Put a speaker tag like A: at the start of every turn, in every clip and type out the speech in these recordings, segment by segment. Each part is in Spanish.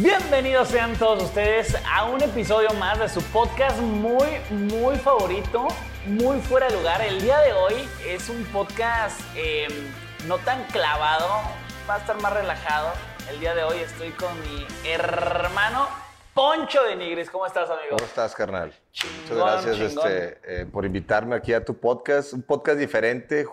A: Bienvenidos sean todos ustedes a un episodio más de su podcast muy, muy favorito, muy fuera de lugar. El día de hoy es un podcast eh, no tan clavado, va a estar más relajado. El día de hoy estoy con mi hermano Poncho de Nigris. ¿Cómo estás, amigo?
B: ¿Cómo estás, carnal?
A: Chingón,
B: Muchas gracias este, eh, por invitarme aquí a tu podcast. Un podcast diferente,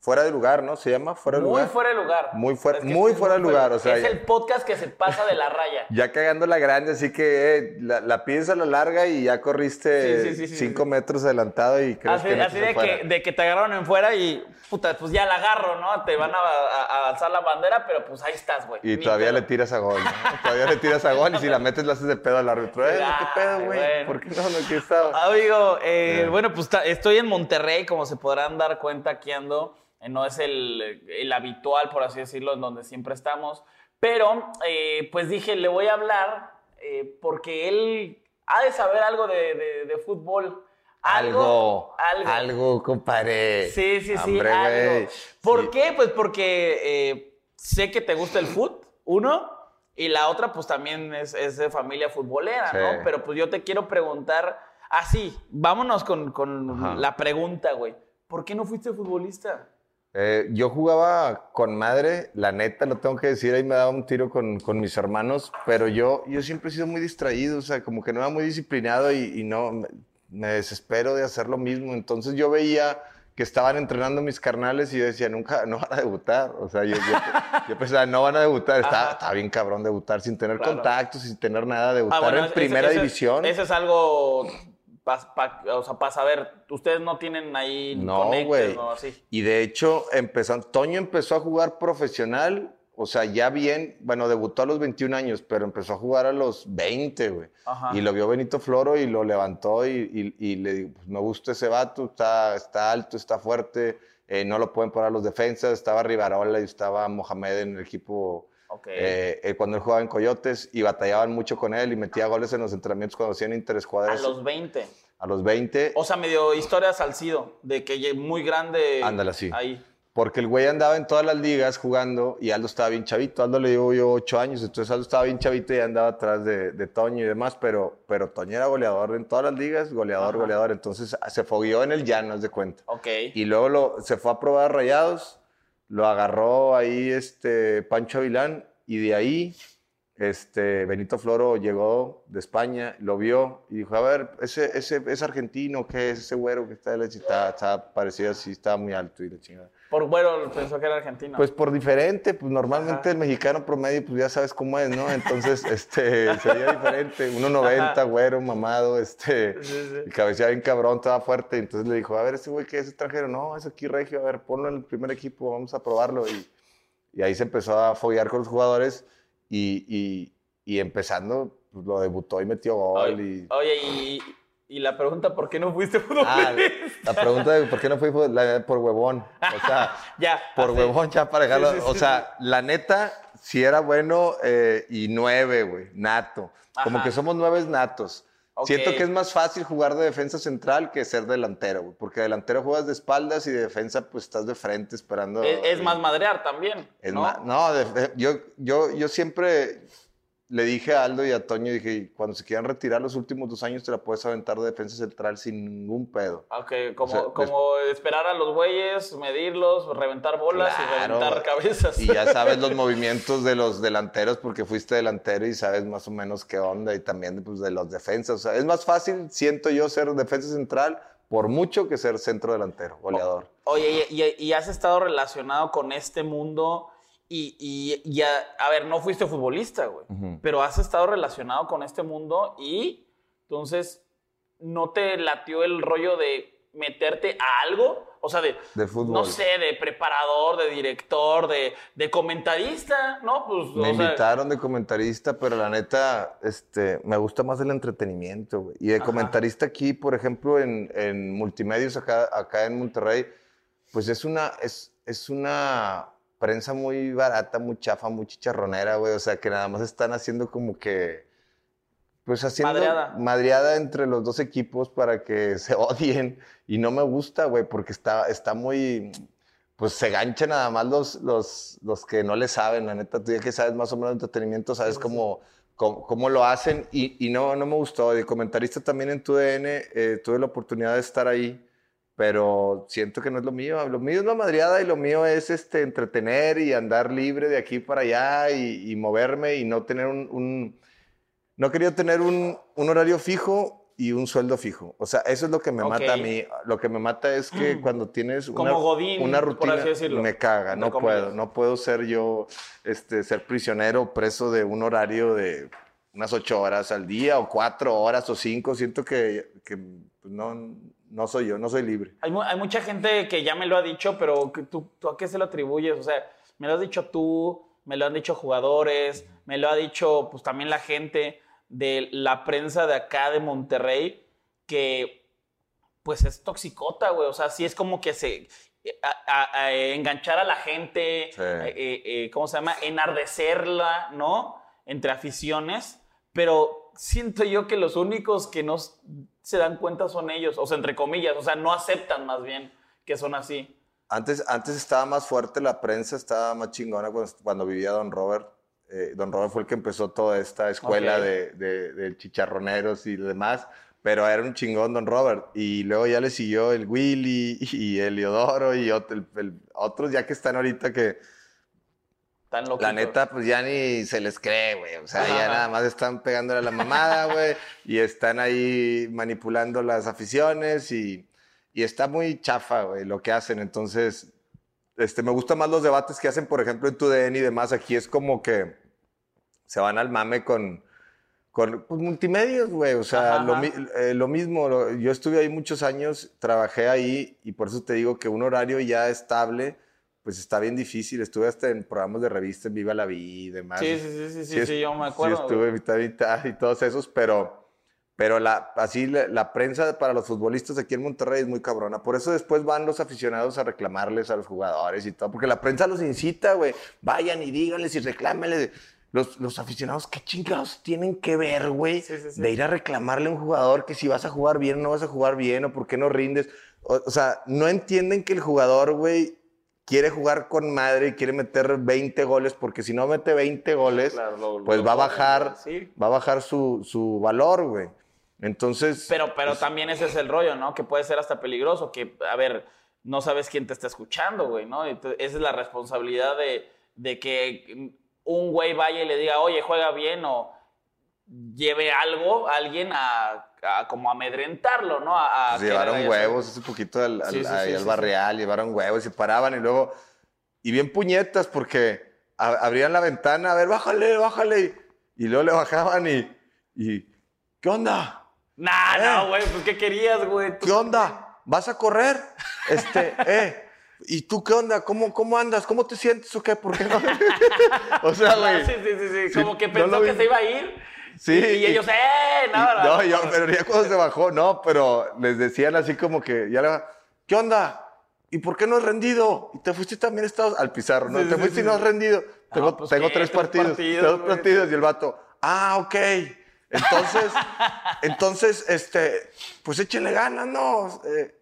B: fuera de lugar, ¿no? ¿Se llama? Fuera de
A: Muy
B: lugar.
A: fuera de lugar.
B: Muy fuera-
A: Es
B: muy fuera de lugar, o sea,
A: Es
B: ya-
A: el podcast que se pasa de la raya.
B: Ya cagando la grande, así que eh, la, la pides a la larga y ya corriste
A: Sí, sí, sí, sí,
B: cinco metros adelantado y crees
A: Así,
B: que no
A: así de, que, de que te agarraron en fuera y, puta, pues ya la agarro, ¿no? Te van a, a- a alzar la bandera, pero pues ahí estás, güey.
B: Y
A: Ni
B: todavía
A: pedo.
B: le tiras a gol, ¿no? Todavía le tiras a gol y si la metes la haces de pedo al árbitro. Eh, ¿qué pedo, güey?
A: bueno.
B: ¿Por qué no? No, aquí estaba.
A: Amigo, eh,
B: Eh.
A: bueno, pues estoy en Monterrey, como se podrán dar cuenta, aquí ando. No es el, el habitual, por así decirlo, en donde siempre estamos. Pero, eh, pues dije, le voy a hablar eh, porque él ha de saber algo de, de- de fútbol. Algo.
B: Algo, algo, compadre.
A: Sí, sí, sí,
B: Hombre,
A: algo. ¿Por
B: Sí.
A: qué? Pues porque eh, sé que te gusta el fútbol, uno, y la otra, pues también es, es de familia futbolera,
B: Sí.
A: ¿no? Pero pues yo te quiero preguntar, así, vámonos con, con la pregunta, güey. ¿Por qué no fuiste futbolista?
B: Eh, yo jugaba con madre, la neta, lo tengo que decir, ahí me daba un tiro con, con mis hermanos, pero yo, yo siempre he sido muy distraído, o sea, como que no era muy disciplinado y, y no, me, me desespero de hacer lo mismo. Entonces yo veía que estaban entrenando mis carnales y yo decía, nunca, no van a debutar. O sea, yo, yo, yo pensaba, no van a debutar. Está, está bien cabrón debutar sin tener
A: Claro.
B: contactos, sin tener nada, debutar
A: Ah, bueno,
B: en primera división.
A: Eso es algo, pa- o sea, para saber, ustedes no tienen ahí
B: No, güey. Y de hecho, empezó, Toño empezó a jugar profesional, o sea, ya bien, bueno, debutó a los 21 años, pero empezó a jugar a los 20, güey. Y lo vio Benito Floro y lo levantó y, y- y le digo, pues me gusta ese vato, está, está alto, está fuerte, eh, no lo pueden parar los defensas, estaba Rivarola y estaba Mohamed en el equipo
A: Ok.
B: eh, eh, cuando él jugaba en Coyotes y batallaban mucho con él y metía goles en los entrenamientos cuando hacían
A: a
B: interescuadras
A: los 20.
B: a los 20.
A: O sea, medio historia Salcido, de que muy grande.
B: Ándale, sí.
A: Ahí.
B: Porque el güey andaba en todas las ligas jugando y Aldo estaba bien chavito. Aldo le llevo yo ocho años, entonces Aldo estaba bien chavito y andaba atrás de, de Toño y demás, pero, pero Toño era goleador en todas las ligas, goleador,
A: Ajá.
B: goleador. Entonces se fogueó en el llano, haz de cuenta.
A: Ok.
B: Y luego lo, se fue a probar rayados, lo agarró ahí este Pancho Avilán y de ahí este, Benito Floro llegó de España, lo vio y dijo, a ver, ese, ese es argentino, ¿qué es ese güero que está está, está parecido así, estaba muy alto y la chingada.
A: Por bueno, pensó que era argentino.
B: Pues por diferente, pues normalmente
A: Ajá.
B: el mexicano promedio, pues ya sabes cómo es, ¿no? Entonces, este, sería diferente, 1.90,
A: Ajá.
B: güero, mamado, este,
A: Sí, sí.
B: cabeceaba bien cabrón, estaba fuerte, entonces le dijo, a ver, ese güey que es extranjero, no, es aquí regio, a ver, ponlo en el primer equipo, vamos a probarlo, y, y ahí se empezó a foguear con los jugadores, y, y, y empezando, pues, lo debutó y metió gol,
A: Oye,
B: y...
A: oye, y, y la pregunta, ¿por qué no fuiste
B: Ah,
A: futbolista?
B: la pregunta de por qué no fui la- por huevón, o sea...
A: ya.
B: Por
A: así.
B: huevón, ya para dejarlo.
A: Sí, sí,
B: o
A: sí,
B: sea, la neta, si era bueno eh, y nueve, güey, nato. Como que somos nueves natos. Siento que es más fácil jugar de defensa central que ser delantero, güey. Porque delantero juegas de espaldas y de defensa, pues estás de frente esperando.
A: Es, es más madrear también.
B: es
A: ¿no?
B: más- no, de- yo, yo, yo siempre le dije a Aldo y a Toño, dije, cuando se quieran retirar los últimos dos años, te la puedes aventar de defensa central sin ningún pedo.
A: Ok, como,
B: O sea,
A: como esperar a los güeyes, medirlos, reventar bolas y reventar cabezas.
B: Y ya sabes los movimientos de los delanteros porque fuiste delantero y sabes más o menos qué onda y también pues, de los defensas. O sea, es más fácil, siento yo, ser defensa central por mucho que ser centro delantero, goleador.
A: Oye, y, y- y has estado relacionado con este mundo y, y- y a, a ver, no fuiste futbolista, güey,
B: Ujú.
A: pero has estado relacionado con este mundo y entonces no te latió el rollo de meterte a algo, o sea, de,
B: De fútbol.
A: no sé, de preparador, de director, de, de comentarista, ¿no? Pues,
B: Me
A: o sea,
B: invitaron de comentarista, pero la neta, este, me gusta más el entretenimiento, güey. Y de
A: Ajá.
B: comentarista aquí, por ejemplo, en, en multimedios acá, acá en Monterrey, pues es una, es, es una prensa muy barata, muy chafa, muy chicharronera, güey. O sea, que nada más están haciendo como que, pues haciendo
A: Madreada.
B: madreada entre los dos equipos para que se odien. Y no me gusta, güey, porque está, está muy, pues se ganchan nada más los, los, los que no le saben, la neta. Tú ya que sabes más o menos de entretenimiento, sabes
A: Sí, sí,
B: cómo, cómo, lo hacen y, y no, no me gustó. De comentarista también en tu DN, eh, tuve la oportunidad de estar ahí, pero siento que no es lo mío. Lo mío es la madriada y lo mío es este, entretener y andar libre de aquí para allá y, y moverme y no tener un... un- no quería tener un, un horario fijo y un sueldo fijo. O sea, eso es lo que me mata a mí. Lo que me mata es que cuando tienes
A: Como
B: una,
A: Godín,
B: una rutina, me caga. No
A: comillas.
B: puedo. No puedo ser yo, este, ser prisionero, preso de un horario de unas ocho horas al día o cuatro horas o cinco. Siento que, que, pues, no, no soy yo, no soy libre.
A: Hay, mu- hay mucha gente que ya me lo ha dicho, pero que tú, ¿tú a qué se lo atribuyes? O sea, me lo has dicho tú, me lo han dicho jugadores, me lo ha dicho pues también la gente de la prensa de acá de Monterrey, que pues es toxicota, güey. O sea, sí es como que se... a- a- a enganchar a la gente,
B: Sí.
A: eh, eh, eh, ¿cómo se llama? Enardecerla, ¿no? Entre aficiones, pero siento yo que los únicos que no se dan cuenta son ellos, o sea, entre comillas, o sea, no aceptan más bien que son así.
B: Antes, antes estaba más fuerte la prensa, estaba más chingona cuando, cuando vivía Don Robert. Eh, Don Robert fue el que empezó toda esta escuela de, de- de chicharroneros y demás, pero era un chingón Don Robert. Y luego ya le siguió el Willy y el Leodoro y ot- el- el- otros ya que están ahorita que
A: Tan
B: la neta pues ya ni se les cree, güey. O sea,
A: Ajá.
B: ya nada más están pegándole a la mamada, güey, y están ahí manipulando las aficiones y, y está muy chafa, güey, lo que hacen. Entonces, este, me gustan más los debates que hacen, por ejemplo, en TUDN y demás. Aquí es como que se van al mame con, con pues, multimedios, güey. O sea,
A: Ajá,
B: lo,
A: ajá.
B: eh, lo mismo. lo- yo estuve ahí muchos años, trabajé ahí y por eso te digo que un horario ya estable, pues está bien difícil. Estuve hasta en programas de revista, en Viva la Vida y demás.
A: Sí, sí, sí, sí, sí, sí, yo me acuerdo.
B: Sí, estuve mitad, mitad y todos esos, pero, pero la, así la, la prensa para los futbolistas aquí en Monterrey es muy cabrona. Por eso después van los aficionados a reclamarles a los jugadores y todo, porque la prensa los incita, güey. Vayan y díganles y reclámenles. Los, los aficionados, ¿qué chingados tienen que ver, güey?
A: Sí, sí.
B: De ir a reclamarle a un jugador que si vas a jugar bien o no vas a jugar bien o por qué no rindes. O, o sea, no entienden que el jugador, güey, quiere jugar con madre y quiere meter 20 goles, porque si no mete 20 goles,
A: Claro, lo-
B: pues
A: lo
B: va a bajar,
A: sí.
B: va a bajar su, su valor, güey. Entonces,
A: Pero, pero también ese es el rollo, ¿no? Que puede ser hasta peligroso, que, a ver, no sabes quién te está escuchando, güey, ¿no? Entonces, esa es la responsabilidad de, de que un güey vaya y le diga, oye, juega bien, o lleve algo, a alguien a, a como amedrentarlo, ¿no? A, a
B: pues, llevaron huevos hace poquito al, al,
A: Sí, sí,
B: ahí
A: sí,
B: al
A: sí,
B: barrial, llevaron huevos y paraban y luego, y bien puñetas porque a- abrían la ventana, a ver, bájale, bájale, y, y luego le bajaban y, y, ¿qué onda?
A: Nah,
B: Eh.
A: no, güey, pues ¿qué querías, güey?
B: ¿Qué onda? ¿Vas a correr? Este, eh. ¿Y tú qué onda? ¿Cómo, cómo andas? ¿Cómo te sientes o qué? ¿Por qué no? o sea, güey.
A: Sí, sí, sí, sí, como que
B: no
A: pensó
B: vi.
A: que se iba a ir.
B: Sí,
A: Y, ellos, ¡eh! No,
B: no, yo, pero ya cuando se bajó, no, pero les decían así como que, ya le va, ¿qué onda? ¿Y por qué no has rendido? Y te fuiste también Estados al pizarro, ¿no?
A: Sí,
B: te
A: sí,
B: fuiste
A: sí,
B: y no has rendido. Tengo,
A: pues,
B: tengo
A: ¿qué?
B: tres
A: Tres
B: partidos,
A: partidos, güey.
B: partidos. Y el vato, ah, ok. Entonces, entonces, este, pues échenle ganas, ¿no? Eh,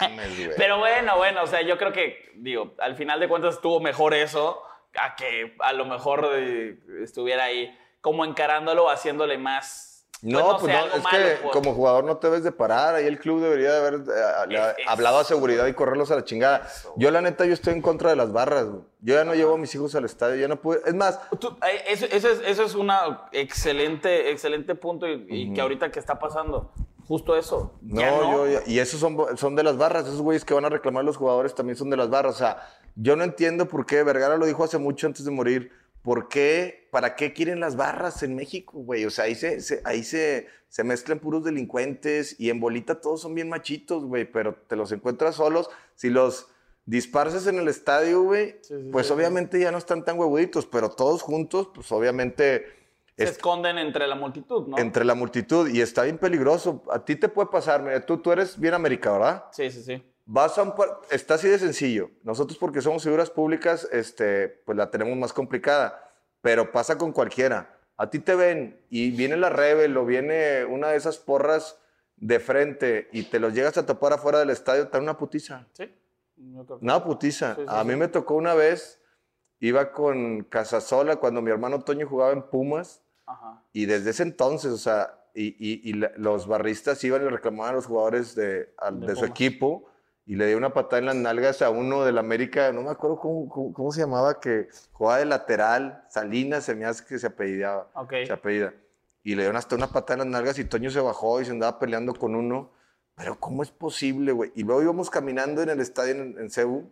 B: mames.
A: Pero bueno, bueno, o sea, yo creo que, digo, al final de cuentas estuvo mejor eso a que a lo mejor eh, estuviera ahí como encarándolo, haciéndole más.
B: No, pues no,
A: algo
B: es
A: malo,
B: que
A: pues.
B: como jugador no te debes de parar. Ahí el club debería de haber eh,
A: Es-
B: hablado a seguridad y correrlos a la chingada. Yo, la neta, yo estoy en contra de las barras. güey. Yo ya no llevo a mis hijos al estadio. Ya no pude. Es más,
A: Tú- eh, eso, eso es, eso es un excelente, excelente punto y, y que ahorita que está pasando, justo eso.
B: no,
A: ya no.
B: yo. ya- y esos son, son de las barras. Esos güeyes que van a reclamar los jugadores también son de las barras. O sea, yo no entiendo por qué. Vergara lo dijo hace mucho antes de morir. ¿Por qué? ¿Para qué quieren las barras en México, güey? O sea, ahí se, se- ahí se, se mezclan puros delincuentes y en bolita todos son bien machitos, güey, pero te los encuentras solos. Si los disparces en el estadio, güey,
A: Sí, sí,
B: pues
A: sí, sí.
B: obviamente ya no están tan huevuditos, pero todos juntos, pues obviamente
A: Se
B: es-
A: esconden entre la multitud, ¿no?
B: entre la multitud y está bien peligroso. A ti te puede pasar, mira, tú, tú eres bien América, ¿verdad?
A: Sí, sí, sí.
B: Vas a un está así de sencillo. Nosotros porque somos figuras públicas, este, pues la tenemos más complicada, pero pasa con cualquiera. A ti te ven y viene la Rebel o viene una de esas porras de frente y te los llegas a topar afuera del estadio, te una putiza.
A: Sí.
B: Una putiza.
A: Sí, sí,
B: a
A: sí.
B: mí me tocó una vez, iba con Casasola cuando mi hermano Toño jugaba en Pumas
A: Ajá.
B: Y desde ese entonces, o sea, y, y- y los barristas iban y reclamaban a los jugadores de, a-
A: De
B: de su equipo y le dio una patada en las nalgas a uno del América, no me acuerdo cómo, cómo- cómo se llamaba, que jugaba de lateral, Salinas se me hace que se apellidaba,
A: Ok.
B: se apellida. Y le dieron hasta una patada en las nalgas y Toño se bajó y se andaba peleando con uno. Pero ¿cómo es posible, güey? Y luego íbamos caminando en el estadio en, en Cebu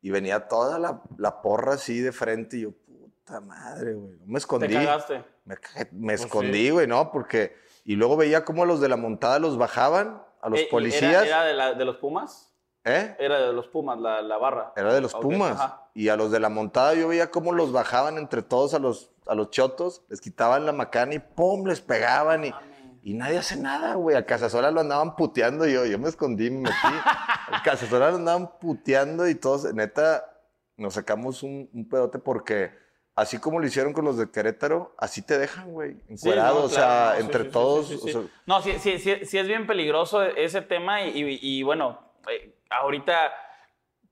B: y venía toda la, la porra así de frente y yo, puta madre, güey. No me
A: Te
B: escondí.
A: cagaste.
B: Me, me
A: Pues
B: escondí,
A: sí.
B: güey, ¿no? Porque. Y luego veía cómo los de la montada los bajaban, a los
A: Eh,
B: policías.
A: ¿Era, era de, la- de los Pumas?
B: ¿Eh?
A: Era de los Pumas, la, la barra.
B: Era de los Pumas.
A: ajá.
B: Y a los de la montada yo veía cómo los bajaban entre todos a los, a los chotos, les quitaban la macana y ¡pum! les pegaban y, y nadie hace nada, güey. A Casasola lo andaban puteando yo, yo me escondí, me metí. A Casasola lo andaban puteando y todos, neta, nos sacamos un, un pedote porque así como lo hicieron con los de Querétaro, así te dejan, güey,
A: Sí,
B: encuerado,
A: no,
B: o sea,
A: claro, no, sí,
B: entre
A: sí,
B: todos. o sea,
A: No, sí, sí, sí, sí es bien peligroso ese tema y, y- y, bueno, eh, ahorita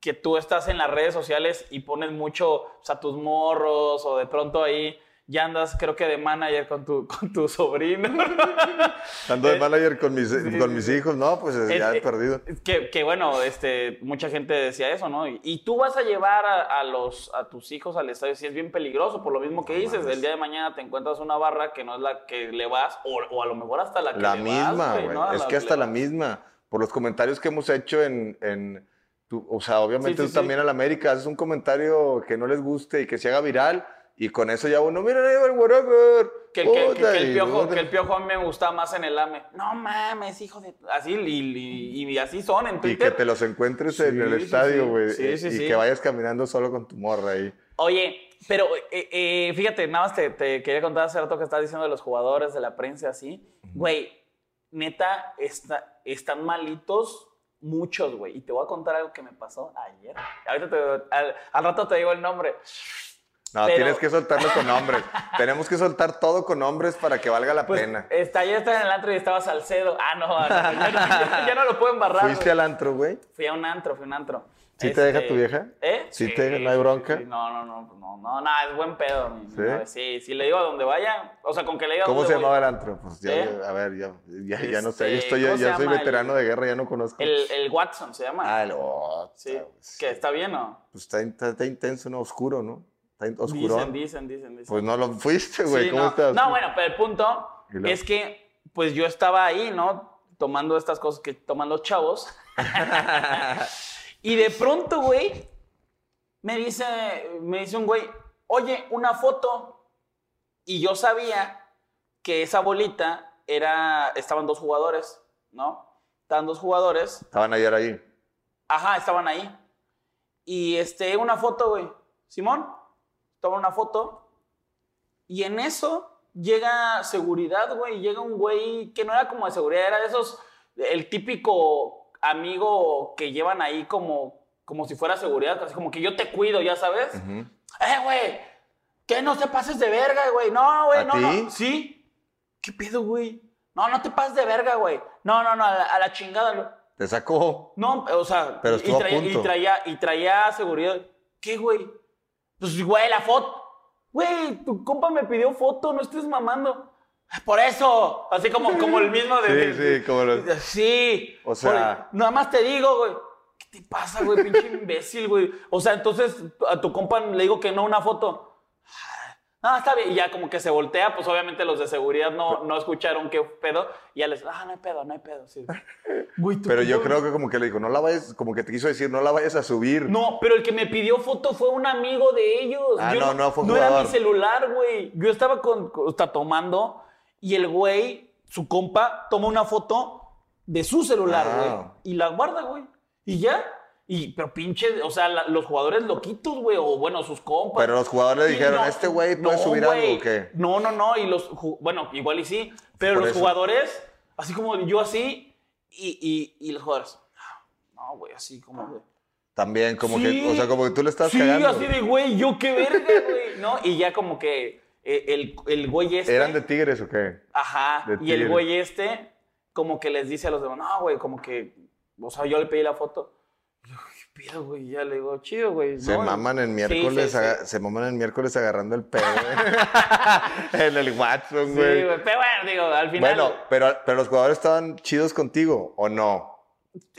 A: que tú estás en las redes sociales y pones mucho, o sea, tus morros o de pronto ahí ya andas, creo que de manager con tu, con tu sobrino.
B: Ando de
A: Eh,
B: manager con mis,
A: sí,
B: con mis hijos, no, pues
A: Eh,
B: ya he perdido.
A: que, que bueno, este, mucha gente decía eso, ¿no? Y, y tú vas a llevar a, a los, a tus hijos al estadio, si es bien peligroso, por lo mismo que dices, el día de mañana te encuentras una barra que no es la que le vas, o, o a lo mejor hasta la que
B: La
A: le
B: misma,
A: vas,
B: güey.
A: ¿no?
B: Es
A: la
B: que hasta la misma. Por los comentarios que hemos hecho en. en tu- o sea, obviamente
A: Sí, sí,
B: tú
A: sí.
B: también a la América haces un comentario que no les guste y que se haga viral. Y con eso ya uno, mira, el whatever.
A: Que, el- que- que-
B: puta",
A: que el
B: y
A: piojo, que el piojo a mí me gustaba más en el AME. No mames, hijo de... Así, y, y- y así son en
B: Y
A: Twitter.
B: que te los encuentres en
A: Sí,
B: el
A: sí,
B: estadio,
A: sí.
B: güey.
A: Sí,
B: y-
A: sí,
B: y
A: sí.
B: que vayas caminando solo con tu morra ahí.
A: Oye, pero eh, eh, fíjate, nada más te, te quería contar hace rato que estás diciendo de los jugadores, de la prensa, así. Güey, neta, está, están malitos muchos, güey. Y te voy a contar algo que me pasó ayer. Ahorita te- al, al rato te digo el nombre.
B: No,
A: Pero-
B: tienes que soltarlo con nombres. Tenemos que soltar todo con nombres para que valga la
A: Pues,
B: pena.
A: está, ayer estaba en el antro y estaba Salcedo. Ah, no, ya, no- ya- ya no lo pueden barrar.
B: ¿Fuiste al antro, güey?
A: Fui a un antro, fui a un antro.
B: ¿Sí te deja tu vieja?
A: ¿Eh?
B: ¿Sí te- no hay bronca?
A: sí, no, no, no, no, no, no, es buen pedo. mi-
B: ¿Sí?
A: Sí, sí, le digo a donde vaya, o sea, con que le diga a
B: ¿Cómo se llamaba el antro? Pues ya,
A: ¿Eh?
B: a ver, ya, ya, ya no sé. Yo,
A: Este,
B: estoy,
A: ¿cómo
B: ya,
A: se
B: ya soy veterano
A: el-
B: de guerra, ya no conozco.
A: El, el Watson se llama.
B: Ah, el oh,
A: sí, que está bien, ¿no?
B: Pues está, está- está intenso, ¿no? Oscuro, ¿no? Está oscurón.
A: Dicen, dicen, dicen, dicen.
B: Pues no lo fuiste, güey.
A: Sí,
B: ¿Cómo
A: no.
B: estás?
A: No, bueno, pero el punto es que, pues yo estaba ahí, ¿no? Tomando estas cosas que toman los chavos. y de pronto, güey, me dice, me dice un güey, oye, una foto. Y yo sabía que esa bolita era, estaban dos jugadores, ¿no? Estaban dos jugadores.
B: Estaban ayer ahí.
A: Ajá, estaban ahí. Y este, una foto, güey. Simón, toma una foto. Y en eso llega seguridad, güey. Llega un güey que no era como de seguridad, era de esos, el típico amigo que llevan ahí como, como si fuera seguridad, así como que yo te cuido, ya sabes. Eh, güey, que no te pases de verga, güey. No, güey,
B: ¿A
A: no, no. Sí. ¿Qué pedo, güey? No, no te pases de verga, güey. No, no, no, a la, a la chingada.
B: Te sacó.
A: No, o sea,
B: Pero
A: y,
B: a
A: traía,
B: punto.
A: y traía y traía seguridad. ¿Qué, güey? Pues, güey, la foto. Güey, tu compa me pidió foto, no estés mamando. Por eso, así como, como el mismo de...
B: Sí, sí, como los-
A: Sí.
B: O sea-
A: nada más te digo, güey. ¿Qué te pasa, güey? Pinche imbécil, güey. O sea, entonces a tu compa le digo que no una foto. Ah, está bien. Y ya como que se voltea, pues obviamente los de seguridad no, no escucharon qué pedo. Y ya les, ah, no hay pedo, no hay pedo. Sí. Güey,
B: Pero yo creo que como que le dijo, no la vayas, como que te quiso decir, no la vayas a subir.
A: No, pero el que me pidió foto fue un amigo de ellos.
B: Ah,
A: Yo
B: no, no, fue
A: No era mi celular, güey. Yo estaba con, con- está tomando y el güey, su compa, toma una foto de su celular,
B: Ah.
A: güey. Y la guarda, güey. Y ya. Y, pero pinche, o sea, la- los jugadores loquitos, güey, o bueno, sus compas.
B: Pero los jugadores dijeron,
A: no,
B: ¿este güey puede
A: no,
B: subir algo o qué?
A: No, no, no. Y los, bueno, igual y sí. Pero
B: Por
A: los
B: eso.
A: jugadores, así como yo así, y, y, y los jugadores, no, güey, así como, güey.
B: También, como
A: Sí.
B: que, o sea, como que tú le estás
A: Sí,
B: cagando.
A: así de, güey, yo qué verga, güey, ¿no? Y ya como que eh, el, el güey este...
B: ¿Eran de tigres o qué?
A: Ajá,
B: de
A: y el güey este como que les dice a los demás, no, güey, como que, o sea, yo le pedí la foto. Pido, güey? Ya le digo, chido, güey.
B: Se
A: ¿no?
B: maman en
A: Sí,
B: miércoles,
A: sí,
B: aga-
A: sí.
B: se maman en miércoles agarrando el pedo, güey. en el Watson,
A: Sí,
B: güey.
A: güey. Pero bueno, digo, al final.
B: bueno, pero, pero los jugadores estaban chidos contigo, ¿o no?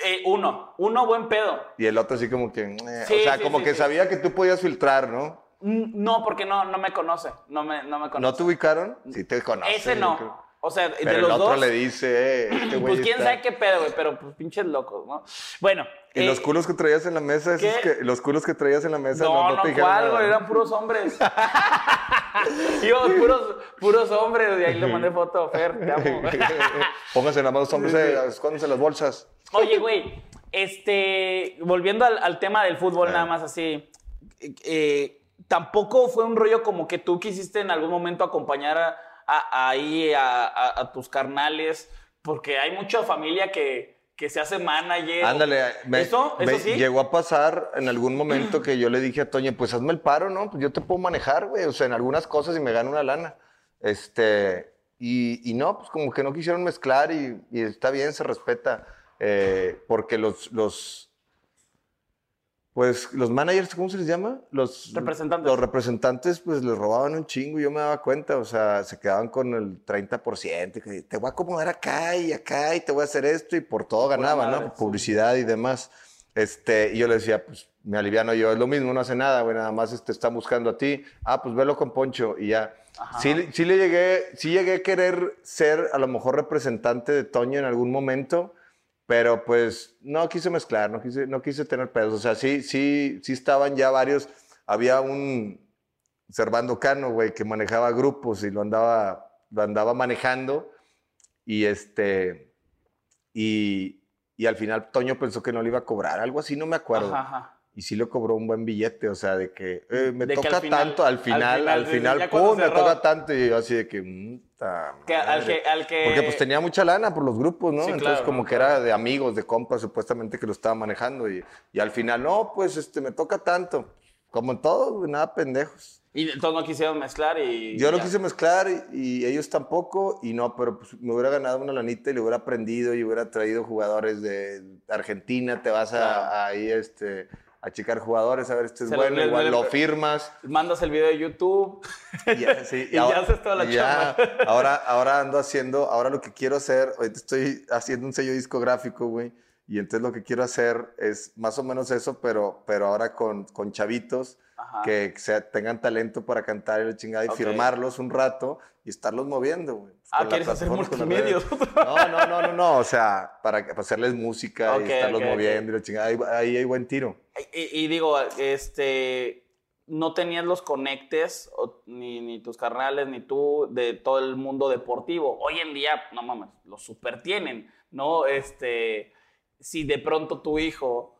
A: eh, uno, uno buen pedo.
B: Y el otro así como que, eh, o sea, como que sabía que tú podías filtrar, ¿no?
A: Mm, No, porque no, no me conoce. No me, no me conoce.
B: ¿No te ubicaron? Sí te conoce.
A: Ese no. O sea,
B: Pero
A: de
B: el
A: los
B: otro
A: dos.
B: le dice, eh, este güey
A: pues quién
B: está-
A: sabe qué pedo, güey, pero pues pinches locos, ¿no? Bueno.
B: ¿Y
A: eh,
B: los culos que traías en la mesa? esos que, los culos que traías en la mesa
A: No, no,
B: te dijeron
A: ¿cuál,
B: nada?
A: güey? Eran puros hombres. Íbamos puros, puros hombres, y ahí le mandé foto a Fer, te amo.
B: Pónganse las manos, hombres,
A: Sí, sí.
B: eh, escóndanse las bolsas.
A: Oye, güey, este, volviendo al, al tema del fútbol,
B: Ah.
A: nada más así, eh, eh, tampoco fue un rollo como que tú quisiste en algún momento acompañar a, a- ahí a, a- tus carnales, porque hay mucha familia que, que se hace manager.
B: Ándale, me-
A: ¿Eso? ¿Eso
B: me
A: sí?
B: llegó a pasar en algún momento que yo le dije a Toño, pues hazme el paro, ¿no? Pues yo te puedo manejar, güey, o sea, en algunas cosas y me gano una lana. Este, y, y no, pues como que no quisieron mezclar y, y está bien, se respeta, eh, porque los, los, pues los managers, ¿cómo se les llama? Los
A: Representantes.
B: Los representantes, pues les robaban un chingo y yo me daba cuenta, o sea, se quedaban con el 30%, y te voy a acomodar acá y acá y te voy a hacer esto y por todo
A: madre,
B: ¿no?
A: sí.
B: Publicidad y demás. Este, y yo le decía, pues me aliviano yo, es lo mismo, no hace nada, güey, nada más este, está buscando a ti. Ah, pues velo con Poncho y ya.
A: Ajá.
B: Sí le llegué, sí llegué a querer ser a lo mejor representante de Toño en algún momento, pero pues no quise mezclar, no quise, no quise tener pedos. O sea, sí, sí, sí estaban ya varios. Había un Servando Cano, güey, que manejaba grupos y lo andaba, lo andaba manejando. Y este, y, y al final Toño pensó que no le iba a cobrar, algo así, no me acuerdo.
A: Ajá.
B: Y sí le cobró un buen billete, o sea, de que eh, me
A: De que
B: toca
A: al final-
B: tanto, al
A: al
B: final,
A: final,
B: al final,
A: ya cuando
B: pum, me toca tanto. Y yo así de que, ta
A: Que al
B: madre.
A: que, al que...
B: Porque pues tenía mucha lana por los grupos, ¿no?
A: Sí,
B: Entonces
A: claro,
B: como
A: ¿no?
B: que era de amigos, de compas, supuestamente que lo estaba manejando. Y, y al final, no, pues este, me toca tanto. Como en todo, nada pendejos.
A: Y entonces no quisieron mezclar y...
B: Yo no
A: ya.
B: quise mezclar y, y ellos tampoco, y no, pero pues me hubiera ganado una lanita y le hubiera aprendido y hubiera traído jugadores de Argentina, te vas a,
A: Claro.
B: a ahí este, a checar jugadores, a ver, este es
A: Se lo-
B: bueno,
A: le-
B: igual
A: le-
B: lo firmas.
A: Mandas el video de YouTube.
B: Y ya, sí,
A: Y ya haces toda la
B: ya,
A: chamba.
B: Ahora, ahora ando haciendo, ahora lo que quiero hacer, ahorita estoy haciendo un sello discográfico, güey, y entonces lo que quiero hacer es más o menos eso, pero, pero ahora con, con chavitos
A: Ajá.
B: que sea- tengan talento para cantar y la chingada y
A: Ok.
B: firmarlos un rato y estarlos moviendo, güey. Pues,
A: Ah, ¿quieres hacer
B: redes. No, no, no, no, no, o sea, para, para hacerles música
A: Ok,
B: y estarlos
A: ok, ok.
B: moviendo y la chingada, ahí, ahí hay buen tiro.
A: Y, y digo, este, no tenías los conectes, o- ni, ni tus carnales, ni tú, de todo el mundo deportivo. Hoy en día, no mames, los super tienen, ¿no? Este, si de pronto tu hijo,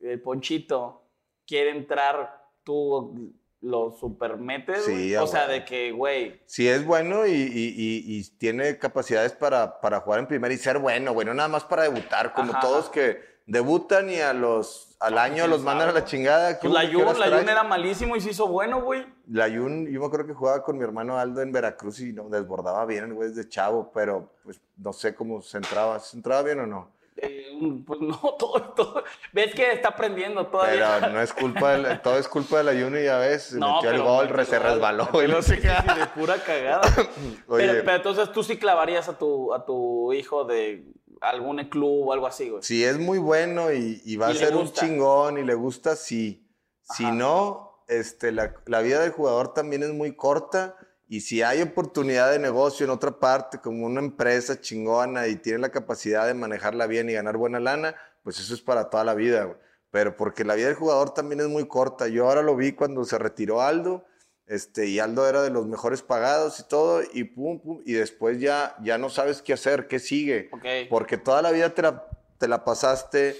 A: el Ponchito, quiere entrar, tú lo super metes,
B: Sí,
A: O sea, de que, güey,
B: Si es bueno y, y- y- y tiene capacidades para, para jugar en primera y ser bueno, güey, no nada más para debutar, como
A: Ajá,
B: todos que debutan y a los, al año
A: quién
B: los mandan a la chingada. ¿Qué
A: pues la Jun, la? Jun era malísimo y se hizo bueno, güey.
B: La Jun, yo me acuerdo que jugaba con mi hermano Aldo en Veracruz y no, desbordaba bien el güey desde chavo, pero pues no sé cómo se entraba. ¿Se entraba bien o no?
A: Eh, pues no, todo, todo. Ves que está aprendiendo todavía.
B: Pero no es culpa, de la- todo es culpa de la y ya ves,
A: No,
B: metió el gol, re- se resbaló. Y no sé qué.
A: de pura cagada.
B: Oye,
A: pero, pero entonces tú sí clavarías a tu, a tu hijo de algún club o algo así, güey.
B: Si es muy bueno y, y va
A: Y
B: a ser un
A: gusta.
B: chingón y le gusta, sí. Si
A: Ajá.
B: no, este, la, la vida del jugador también es muy corta y si hay oportunidad de negocio en otra parte, como una empresa chingona y tiene la capacidad de manejarla bien y ganar buena lana, pues eso es para toda la vida, güey. Pero porque la vida del jugador también es muy corta. Yo ahora lo vi cuando se retiró Aldo, este, y Aldo era de los mejores pagados y todo, y pum, pum, y después ya, ya no sabes qué hacer, qué sigue. Porque toda la vida te la, te la pasaste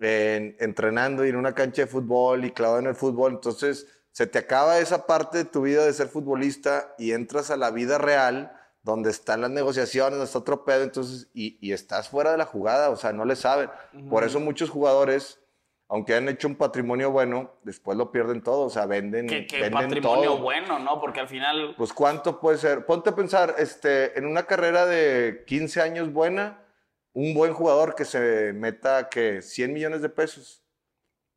B: en- entrenando y en una cancha de fútbol y clavado en el fútbol. Entonces se te acaba esa parte de tu vida de ser futbolista y entras a la vida real donde están las negociaciones, donde está otro pedo, entonces, y, y estás fuera de la jugada, o sea, no le saben. Por eso muchos jugadores, aunque han hecho un patrimonio bueno, después lo pierden todo, o sea, venden,
A: Qué, qué
B: venden
A: patrimonio
B: todo.
A: bueno, ¿no? Porque al final.
B: Pues cuánto puede ser. Ponte a pensar, este, en una carrera de 15 años buena, un buen jugador que se meta que 100 millones de pesos.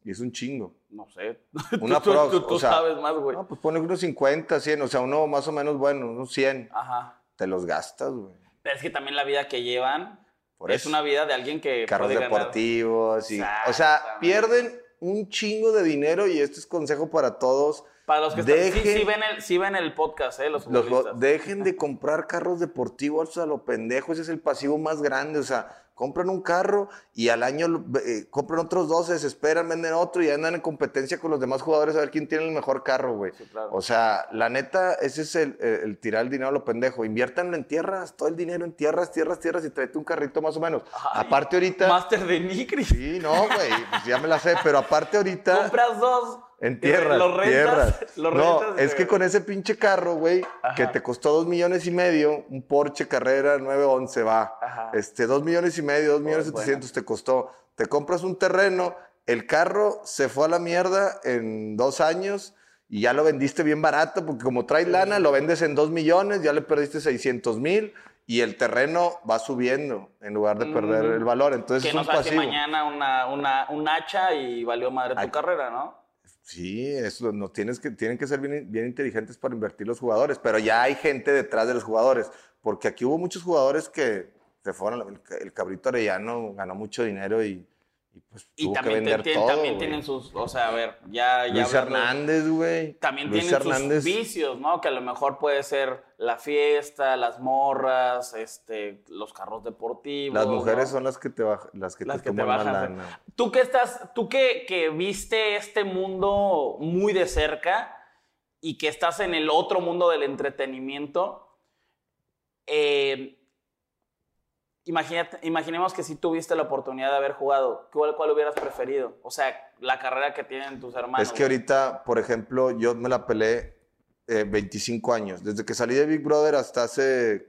B: Y es un chingo.
A: No sé.
B: Una
A: tú,
B: prox,
A: tú- tú
B: o sea,
A: sabes más, güey.
B: No, pues pone unos 50, 100, o sea, uno más o menos bueno, unos 100.
A: Ajá.
B: Te los gastas, güey.
A: Pero es que también la vida que llevan
B: Por
A: es
B: eso.
A: una vida de alguien que
B: Carros
A: puede
B: deportivos. Y, o sea, pierden un chingo de dinero y este es consejo para todos.
A: Para los que están, sí,
B: Dejen-
A: sí ven el, sí ven el podcast, ¿eh? Los
B: Los, dejen de comprar carros deportivos a lo pendejo, ese es el pasivo más grande. O sea, compran un carro y al año eh, compran otros dos, se desesperan, venden otro y andan en competencia con los demás jugadores a ver quién tiene el mejor carro, güey.
A: Sí, claro.
B: O sea, la neta, ese es el, tirar el dinero a lo pendejo. Inviértanlo en tierras, todo el dinero en tierras, tierras, tierras y tráete un carrito más o menos.
A: Ay,
B: aparte ahorita...
A: Master de Nigri.
B: Sí, no, güey, pues ya me la sé, pero aparte ahorita...
A: Compras dos.
B: En tierras,
A: Los rentas.
B: tierras.
A: Los
B: no,
A: rentas,
B: es que con ese pinche carro, güey, que te costó dos millones y medio, un Porsche Carrera 911 va.
A: Ajá.
B: Este, dos millones y medio, dos millones
A: bueno.
B: setecientos te costó. Te compras un terreno, el carro se fue a la mierda en dos años y ya lo vendiste bien barato, porque como traes lana, lo vendes en dos millones, ya le perdiste 600 mil y el terreno va subiendo en lugar de perder
A: Ujú.
B: el valor. Entonces
A: que
B: es
A: no
B: un
A: si
B: pasivo.
A: mañana una, una, un hacha y valió madre tu
B: Ay.
A: carrera, ¿no?
B: Sí, eso no tienes que tienen que ser bien, inteligentes para invertir los jugadores, pero ya hay gente detrás de los jugadores, porque aquí hubo muchos jugadores que se fueron, el, el cabrito Arellano ganó mucho dinero y, y, pues
A: Y
B: tuvo que
A: también,
B: vender todo.
A: también tienen sus, o sea, a ver, ya, ya
B: Luis
A: hablando-
B: Hernández, güey.
A: También
B: Luis
A: tienen
B: Hernández.
A: sus vicios, ¿no? Que a lo mejor puede ser la fiesta, las morras, este, los carros deportivos.
B: Las mujeres
A: ¿no?
B: son las que te bajan, las que
A: Las
B: te
A: que te bajan.
B: lana.
A: Tú que estás, tú que, que viste este mundo muy de cerca y que estás en el otro mundo del entretenimiento, eh, imagínate- imaginemos que si tuviste la oportunidad de haber jugado, ¿cuál, cuál hubieras preferido? O sea, la carrera que tienen tus hermanos.
B: Es que ahorita, por ejemplo, yo me la pelé eh, 25 años. Desde que salí de Big Brother hasta hace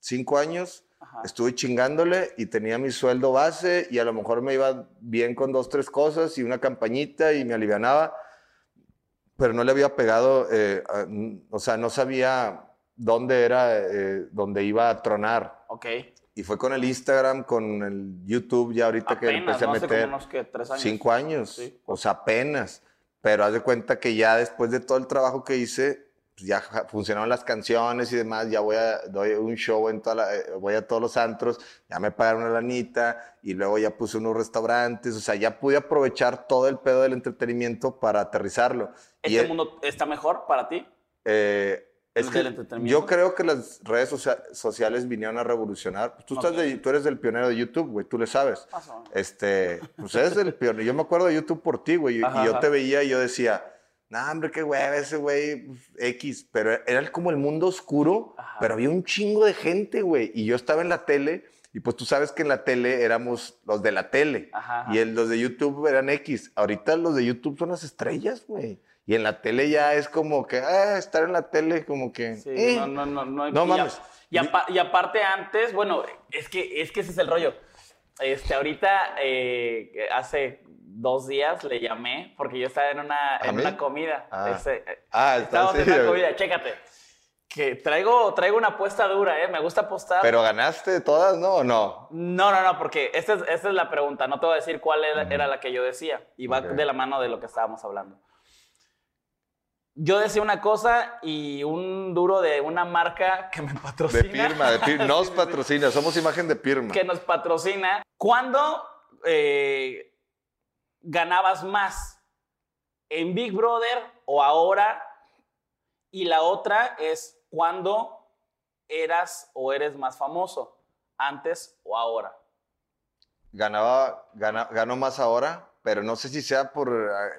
B: 5 años,
A: Ajá.
B: estuve chingándole y tenía mi sueldo base y a lo mejor me iba bien con dos, tres cosas y una campañita y me alivianaba, pero no le había pegado, eh, a- o sea, no sabía dónde era, eh, dónde iba a tronar.
A: Ok.
B: Y fue con el Instagram, con el YouTube, ya ahorita que
A: Apenas,
B: empecé a
A: ¿no? Hace
B: meter.
A: como unos, ¿qué? ¿Tres años?
B: Cinco años,
A: Sí.
B: o sea, apenas. Pero haz de cuenta que ya después de todo el trabajo que hice, pues ya funcionaron las canciones y demás, ya voy a doy un show en toda la- eh, voy a todos los antros, ya me pagaron una lanita y luego ya puse unos restaurantes, o sea, ya pude aprovechar todo el pedo del entretenimiento para aterrizarlo. y
A: ¿Este
B: el-
A: mundo está mejor para ti?
B: eh, es
A: ¿El
B: que
A: entretenimiento?
B: yo creo que las redes socia- sociales vinieron a revolucionar. Tú, estás de- tú eres el pionero de YouTube, güey, tú le sabes.
A: Más o menos.
B: Este, pues eres el pionero. Yo me acuerdo de YouTube por ti, güey. y-
A: Ajá,
B: y yo
A: ajá.
B: te veía y yo decía, nah, hombre, qué güey, ese güey pues, X. Pero era como el mundo oscuro,
A: Ajá.
B: pero había un chingo de gente, güey. Y yo estaba en la tele, y pues tú sabes que en la tele éramos los de la tele. Y el- los de YouTube eran X. Ahorita los de YouTube son las estrellas, güey. Y en la tele ya es como que, ah, estar en la tele, como que.
A: Sí,
B: eh.
A: no, no, no, no.
B: No
A: y
B: mames.
A: a- Y, apa- y aparte antes, bueno, es que, es que ese es el rollo. Este, ahorita, eh, hace dos días le llamé porque yo estaba en una,
B: ¿A
A: en una comida.
B: Ah.
A: Este, eh,
B: Ah,
A: estábamos en una comida, chécate. Que traigo, traigo una apuesta dura, ¿eh? Me gusta apostar.
B: Pero ganaste todas, ¿no? ¿O no?
A: No, no, no, porque esta es, esta es la pregunta. No te voy a decir cuál era, era la que yo decía. Y va
B: Ok.
A: de la mano de lo que estábamos hablando. Yo decía una cosa y un duro de una marca que me
B: De
A: patrocina.
B: Pirma, de Pirma. Nos
A: sí, sí.
B: patrocina, somos imagen de Pirma.
A: Que nos patrocina. ¿Cuándo eh, ganabas más? ¿En Big Brother o ahora? Y la otra es ¿cuándo eras o eres más famoso? ¿Antes o ahora?
B: Ganaba, gana, ganó más ahora, pero no sé si sea por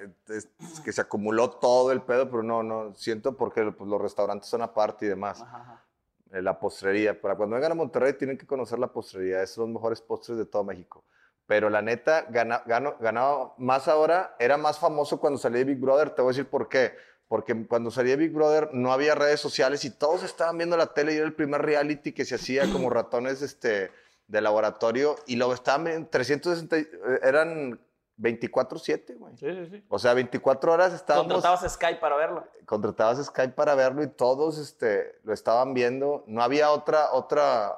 B: eh, es- que se acumuló todo el pedo, pero no, no, siento porque pues, los restaurantes son aparte y demás.
A: Ajá, ajá.
B: Eh, La postrería, para cuando vengan a Monterrey tienen que conocer la postrería, son los mejores postres de todo México. Pero la neta, gana, gano- ganaba más ahora, era más famoso cuando salí de Big Brother, te voy a decir por qué. Porque cuando salí de Big Brother no había redes sociales y todos estaban viendo la tele y era el primer reality que se hacía como ratones este, de laboratorio y lo estaban en 360, eh, eran 24/7, güey.
A: Sí, sí, sí.
B: O sea, 24 horas estábamos
A: Contratabas Skype para verlo.
B: contratabas Skype para verlo y todos este, lo estaban viendo. No había otra, otra,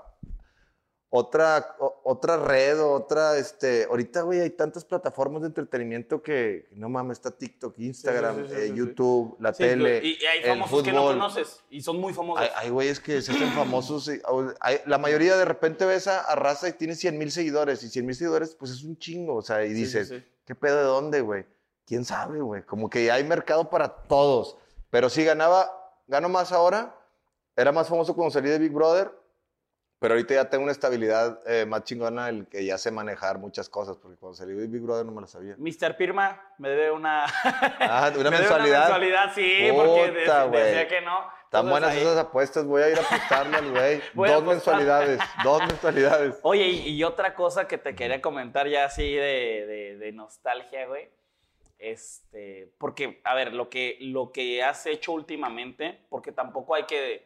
B: otra, o- otra red o otra, este, ahorita, güey, hay tantas plataformas de entretenimiento que, no mames, está TikTok, Instagram,
A: sí, sí,
B: eh,
A: sí, sí.
B: YouTube, la
A: Sí,
B: tele,
A: y, y hay
B: el
A: famosos que no conoces y son muy famosos.
B: Hay, güeyes que se hacen famosos. y- o- hay- la mayoría de repente ves a, a raza y tiene 100 mil seguidores. Y 100 mil seguidores, pues es un chingo. O sea, y
A: Sí,
B: dices,
A: sí, sí.
B: ¿Qué pedo de dónde, güey? ¿Quién sabe, güey? Como que hay mercado para todos. Pero sí ganaba, gano más ahora. Era más famoso cuando salí de Big Brother. Pero ahorita ya tengo una estabilidad eh, más chingona, el que ya sé manejar muchas cosas. Porque cuando salí de Big Brother no me la sabía.
A: Mr. Pirma me debe una,
B: Ah, una
A: me debe
B: mensualidad.
A: mensualidad, sí, porque
B: Puta, güey.
A: decía que no.
B: Tan buenas
A: ahí-
B: esas apuestas, voy a ir a apostarle al güey. Dos
A: apostar.
B: mensualidades, dos mensualidades.
A: Oye, y, y otra cosa que te quería comentar ya así de, de- de nostalgia, güey. Este, porque, a ver, lo que, lo que has hecho últimamente, porque tampoco hay que eh,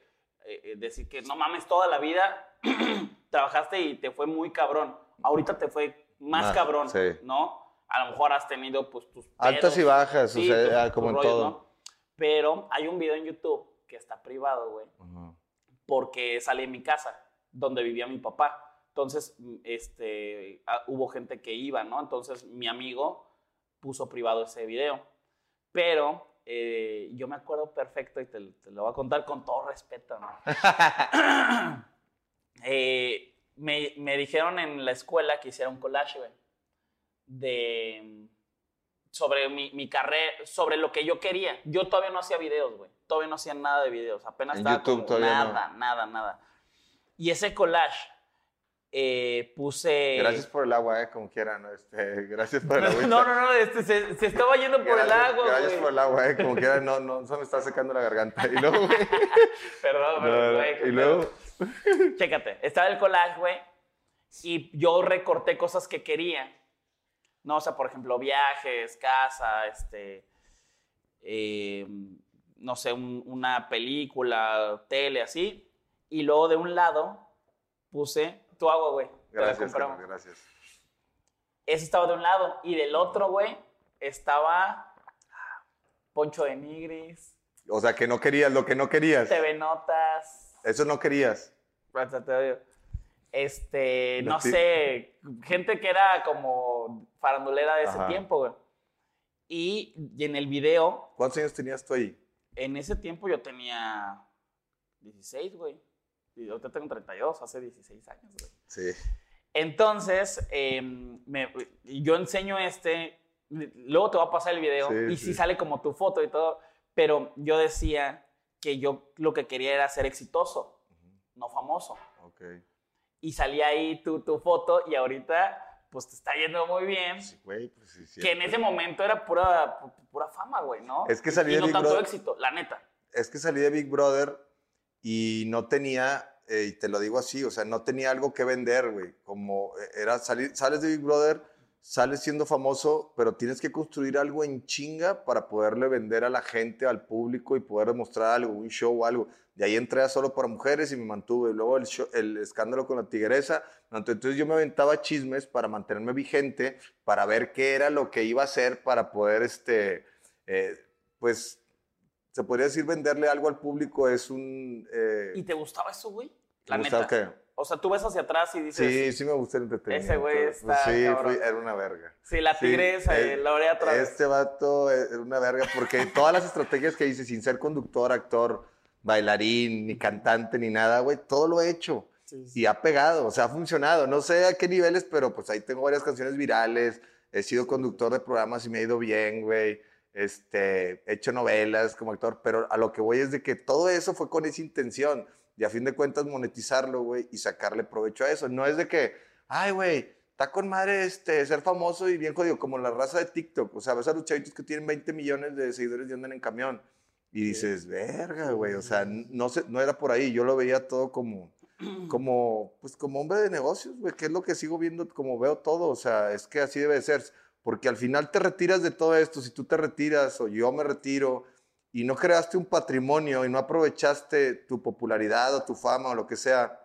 A: eh, decir que no mames toda la vida trabajaste y te fue muy cabrón. Ahorita te fue más,
B: Más,
A: cabrón,
B: sí.
A: ¿no? A lo mejor has tenido pues tus
B: Altas
A: pedos,
B: y bajas,
A: sí,
B: o sea,
A: tus-
B: ah,
A: tus
B: como en
A: rollos,
B: todo.
A: ¿no? Pero hay un video en YouTube que está privado, güey
B: Ajá.
A: porque salí en mi casa, donde vivía mi papá. Entonces, mm, este, ah, hubo gente que iba, ¿no? Entonces, mi amigo puso privado ese video. Pero eh, yo me acuerdo perfecto y te, te lo voy a contar con todo respeto, ¿no? Eh, me, me dijeron en la escuela que hiciera un collage, güey, de sobre mi, mi carrera, sobre lo que yo quería. Yo todavía no hacía videos, güey. Todavía no hacía nada de videos. Apenas
B: En
A: estaba
B: YouTube
A: como
B: todavía no.
A: nada, nada, nada. Y ese collage eh, puse...
B: Gracias por el agua, eh, como quieran. ¿no? Este, gracias por el agua.
A: No, no, no, este, se, se estaba yendo por el agua,
B: Gracias por el agua, eh, como quieran. No, no, se me está secando la garganta. Y luego, güey.
A: Perdón, perdón, güey.
B: y luego.
A: Chécate, estaba el collage, güey, y yo recorté cosas que quería. No, o sea, por ejemplo, viajes, casa, este, eh, no sé, un- una película, tele, así. Y luego de un lado puse tu agua, güey. te la
B: gracias, carnal, gracias.
A: Ese estaba de un lado. Y del otro, güey, estaba Poncho de Nigris,
B: O sea, que no querías, lo que no querías.
A: TV Notas.
B: Eso no querías.
A: Te odio. Este, no sé, gente que era como farandulera de ese
B: Ajá.
A: tiempo, güey. Y, y en el video,
B: ¿Cuántos años tenías tú ahí?
A: en ese tiempo yo tenía 16, güey. Y ahorita tengo 32, hace 16 años, güey.
B: Sí.
A: Entonces, em, me- yo enseño este, luego te va a pasar el video
B: Sí,
A: y
B: sí.
A: sí sale como tu foto y todo, pero yo decía que yo lo que quería era ser exitoso, no famoso.
B: Ok.
A: Y salía ahí tu, tu foto y ahorita pues te está yendo muy bien.
B: Sí, güey, pues sí, sí.
A: Que en ese momento era pura, pu- pura fama, güey, ¿no?
B: Es que salí
A: y
B: de
A: no
B: Big
A: tanto
B: Brother.
A: éxito, la neta.
B: es que salí de Big Brother y no tenía, eh, y te lo digo así, o sea, no tenía algo que vender, güey. Como eh, era salir, sales de Big Brother, sales siendo famoso, pero tienes que construir algo en chinga para poderle vender a la gente, al público y poder demostrar algo, un show o algo. De ahí entré a solo para mujeres y me mantuve. Luego el, show- el escándalo con la tigresa. Entonces yo me aventaba chismes para mantenerme vigente, para ver qué era lo que iba a hacer para poder, este, eh, pues, se podría decir venderle algo al público es un... eh,
A: ¿Y te gustaba eso, güey?
B: ¿te
A: La neta.
B: qué?
A: O sea, tú ves hacia atrás y dices,
B: Sí, sí me gusta el entretenimiento.
A: Ese güey
B: Pues
A: está
B: sí, fui- era una verga.
A: sí, la
B: Sí,
A: tigresa,
B: eh,
A: eh, la oré otra vez.
B: Este vato era una verga porque todas las estrategias que hice sin ser conductor, actor, bailarín, ni cantante, ni nada, güey, todo lo he hecho.
A: Sí, sí.
B: Y ha pegado, o sea, ha funcionado. No sé a qué niveles, pero pues ahí tengo varias canciones virales. He sido conductor de programas y me ha ido bien, güey. Este, he hecho novelas como actor, pero a lo que voy es de que todo eso fue con esa intención. Y a fin de cuentas monetizarlo, güey, y sacarle provecho a eso. No es de que, ay, güey, está con madre este, ser famoso y bien jodido, como la raza de TikTok. O sea, ves a los chavitos que tienen 20 millones de seguidores y andan en camión. Y dices, verga, güey, o sea, no, se, no era por ahí. Yo lo veía todo como, como, pues como hombre de negocios, güey, que es lo que sigo viendo, como veo todo, o sea, es que así debe de ser, porque al final te retiras de todo esto, si tú te retiras o yo me retiro y no creaste un patrimonio y no aprovechaste tu popularidad o tu fama o lo que sea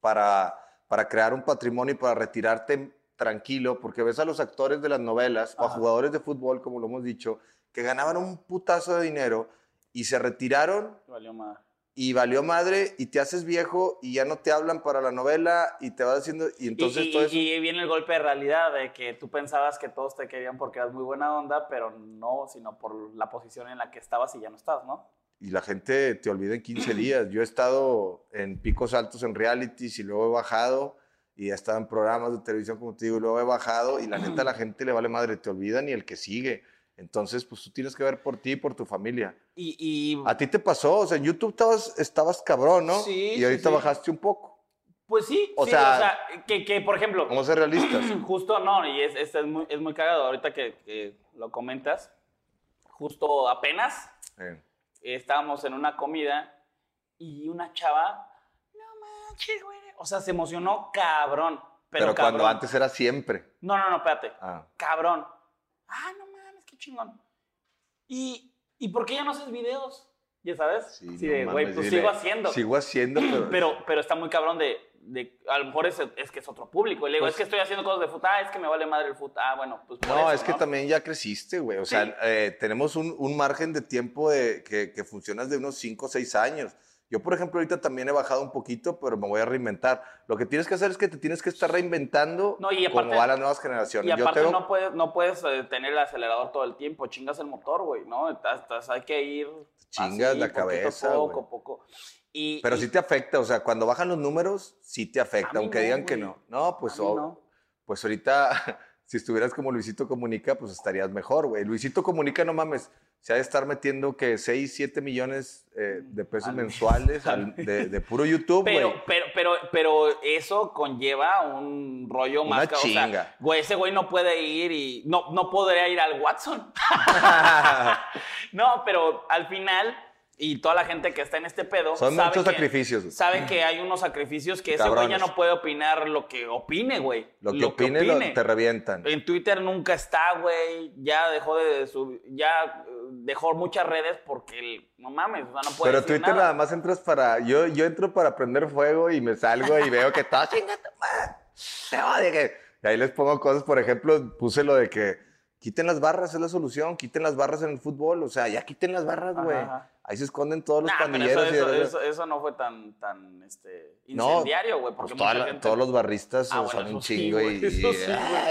B: para, para crear un patrimonio y para retirarte tranquilo, porque ves a los actores de las novelas o a jugadores de fútbol, como lo hemos dicho, que ganaban un putazo de dinero y se retiraron
A: Valió madre.
B: Y valió madre y te haces viejo y ya no te hablan para la novela y te vas haciendo y entonces
A: y,
B: todo eso
A: y viene el golpe de realidad de que tú pensabas que todos te querían porque eras muy buena onda, pero no, sino por la posición en la que estabas y ya no estás, ¿no?
B: y la gente te olvida en 15 días. Yo he estado en picos altos en realities y luego he bajado y he estado en programas de televisión como te digo y luego he bajado y la neta a la gente le vale madre, te olvidan y el que sigue. Entonces, pues tú tienes que ver por ti y por tu familia.
A: Y, y
B: A ti te pasó, o sea, en YouTube estabas, estabas cabrón, ¿no?
A: Sí,
B: y
A: sí,
B: ahorita
A: sí.
B: bajaste un poco.
A: pues sí,
B: O
A: sí,
B: sea-
A: o sea, que, que, por ejemplo,
B: Vamos a ser realistas.
A: justo no, y es, es, es muy, es muy cagado ahorita que, que lo comentas, justo apenas
B: Eh,
A: estábamos en una comida y una chava, no manches, güey, o sea, se emocionó cabrón, pero,
B: pero
A: cabrón.
B: cuando antes era siempre.
A: No, no, no, espérate.
B: Ah.
A: Cabrón. Ah, no chingón. ¿Y, ¿y por qué ya no haces videos? Ya sabes. Sí,
B: no
A: de, güey, pues
B: dile,
A: sigo haciendo.
B: Sigo haciendo, pero...
A: Pero, pero está muy cabrón de, de a lo mejor es, es que es otro público. Y le digo,
B: Pues-
A: es que estoy haciendo cosas de fútbol. Ah, es que me vale madre el fútbol. Ah, bueno, pues por
B: No,
A: eso,
B: es que
A: ¿no?
B: también ya creciste, güey. O
A: Sí.
B: sea, eh, tenemos un, un margen de tiempo de, que, que funcionas de unos 5 o 6 años. Yo, por ejemplo, ahorita también he bajado un poquito, pero me voy a reinventar. Lo que tienes que hacer es que te tienes que estar reinventando
A: No, y
B: como
A: aparte-
B: van las nuevas generaciones.
A: Y
B: Yo
A: aparte
B: tengo-
A: no puedes, no puedes eh, tener el acelerador todo el tiempo, chingas el motor, güey, ¿no? Estás- estás- hay que ir
B: Chingas la
A: a
B: cabeza,
A: poco, poco. Y,
B: Pero
A: y-
B: sí te afecta, o sea, cuando bajan los números, sí te
A: A
B: afecta, aunque
A: no,
B: digan que no. No, pues,
A: a mí
B: o-
A: no.
B: pues ahorita, si estuvieras como Luisito Comunica, pues estarías mejor, güey. Luisito Comunica, no mames, se ha de estar metiendo que 6, 7 millones eh, de pesos
A: Al
B: mensuales
A: Al
B: al- de, de puro YouTube.
A: Pero, pero, pero, pero eso conlleva un rollo
B: Una
A: más... ca- o sea,
B: chinga.
A: güey, ese güey no puede ir y... No, no podría ir al Watson. no, pero al final... Y toda la gente que está en este pedo...
B: Son
A: sabe
B: muchos
A: que-
B: sacrificios.
A: Saben que hay unos sacrificios que ese güey ya no puede opinar lo que opine, güey.
B: Lo que opine, lo- te revientan.
A: En Twitter nunca está, güey. Ya dejó de subir, ya dejó muchas redes porque no mames, o sea, no puede
B: Pero
A: decir
B: Twitter
A: nada.
B: nada más entras para. Yo, yo entro para prender fuego y me salgo y veo que todo te odio, que-". Y ahí les pongo cosas, por ejemplo, puse lo de que quiten las barras, es la solución, quiten las barras en el fútbol. O sea, ya quiten las barras, güey. Ahí se esconden todos los
A: Nah,
B: pandilleros.
A: eso,
B: y
A: eso, eso- eso no fue tan, tan este,
B: No,
A: incendiario, güey.
B: Pues
A: porque
B: toda la-
A: gente-
B: todos los barristas
A: Ah,
B: son
A: bueno,
B: un
A: sí,
B: chingo
A: güey,
B: y, y-
A: sí,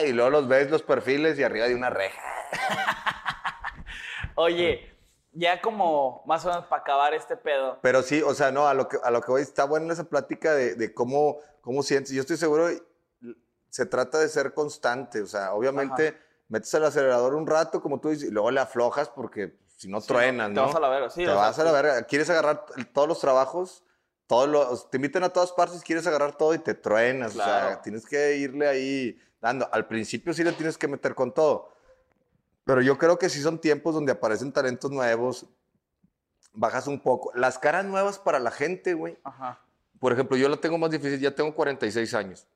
B: y luego los ves los perfiles y arriba de una reja.
A: Oye, ya como más o menos para acabar este pedo.
B: Pero sí, o sea, no, a lo que, a lo que voy, está buena esa plática de, de cómo, cómo sientes. Yo estoy seguro, se trata de ser constante, o sea, obviamente metes el acelerador un rato, como tú dices, y luego le aflojas porque si no
A: Sí,
B: truenas,
A: Te
B: ¿no?
A: vas a la verga, sí.
B: te
A: o sea,
B: vas a la verga. Quieres agarrar todos los trabajos, todos los, te invitan a todas partes, quieres agarrar todo y te truenas, o sea,
A: Claro.
B: tienes que irle ahí dando. Al principio sí le tienes que meter con todo. Pero yo creo que sí son tiempos donde aparecen talentos nuevos, bajas un poco. Las caras nuevas para la gente, güey.
A: Ajá.
B: Por ejemplo, yo lo tengo más difícil, ya tengo 46 años.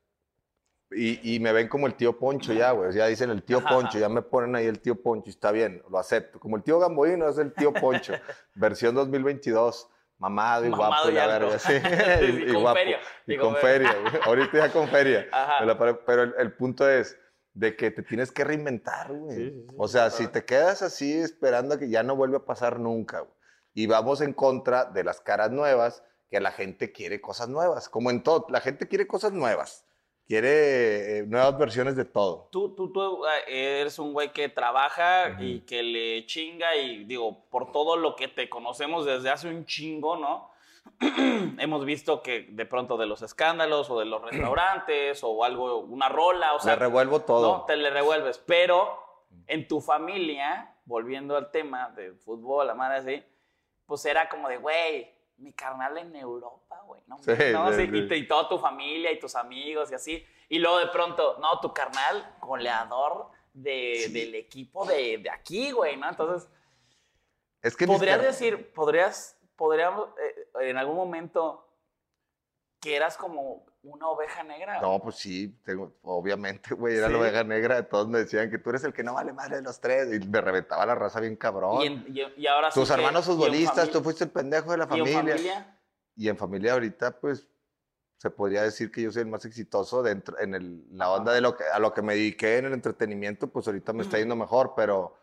B: Y, y me ven como el tío Poncho ya, güey. Ya dicen el tío
A: Ajá.
B: Poncho, ya me ponen ahí el tío Poncho, y está bien, lo acepto. Como el tío Gamboino es el tío Poncho, versión 2022. Mamado y
A: Mamado
B: guapo, y
A: y
B: la verga, sí.
A: Y con
B: guapo.
A: feria,
B: Y
A: y
B: con feria, güey. Ahorita ya con feria. La Pero el, el punto es de que te tienes que reinventar, güey.
A: Sí, sí, sí,
B: o sea,
A: claro.
B: si te quedas así esperando a que ya no vuelva a pasar nunca, güey. Y vamos en contra de las caras nuevas, que la gente quiere cosas nuevas. Como en todo, la gente quiere cosas nuevas. Quiere eh, nuevas versiones de todo.
A: Tú, tú, tú eh, eres un güey que trabaja y que le chinga y digo, por todo lo que te conocemos desde hace un chingo, ¿no? Hemos visto que de pronto de los escándalos o de los restaurantes o algo, una rola, o sea,
B: Le revuelvo todo.
A: no, te le revuelves, pero en tu familia, volviendo al tema del fútbol, la madre así, pues era como de, güey, mi carnal en Europa, güey, ¿no?
B: Sí,
A: ¿no?
B: sí,
A: Sí,
B: sí.
A: Y, toda tu familia y tus amigos y así. Y luego de pronto, no, tu carnal, goleador de, del equipo de, de aquí, güey, ¿no? Entonces,
B: Es que
A: podrías decir, podrías, podríamos, eh, en algún momento, que eras como una oveja negra.
B: No, pues sí, tengo, obviamente, güey, era
A: Sí.
B: la oveja negra. Todos me decían que tú eres el que no vale madre de los tres. Y me reventaba la raza bien cabrón.
A: Y, en- y- y ahora sí
B: Tus hermanos futbolistas, tú fuiste el pendejo de la
A: y en
B: familia.
A: familia,
B: Y en familia ahorita, pues, se podría decir que yo soy el más exitoso dentro, en el- la onda de lo que, a lo que me dediqué en el entretenimiento, pues ahorita me está yendo mejor, pero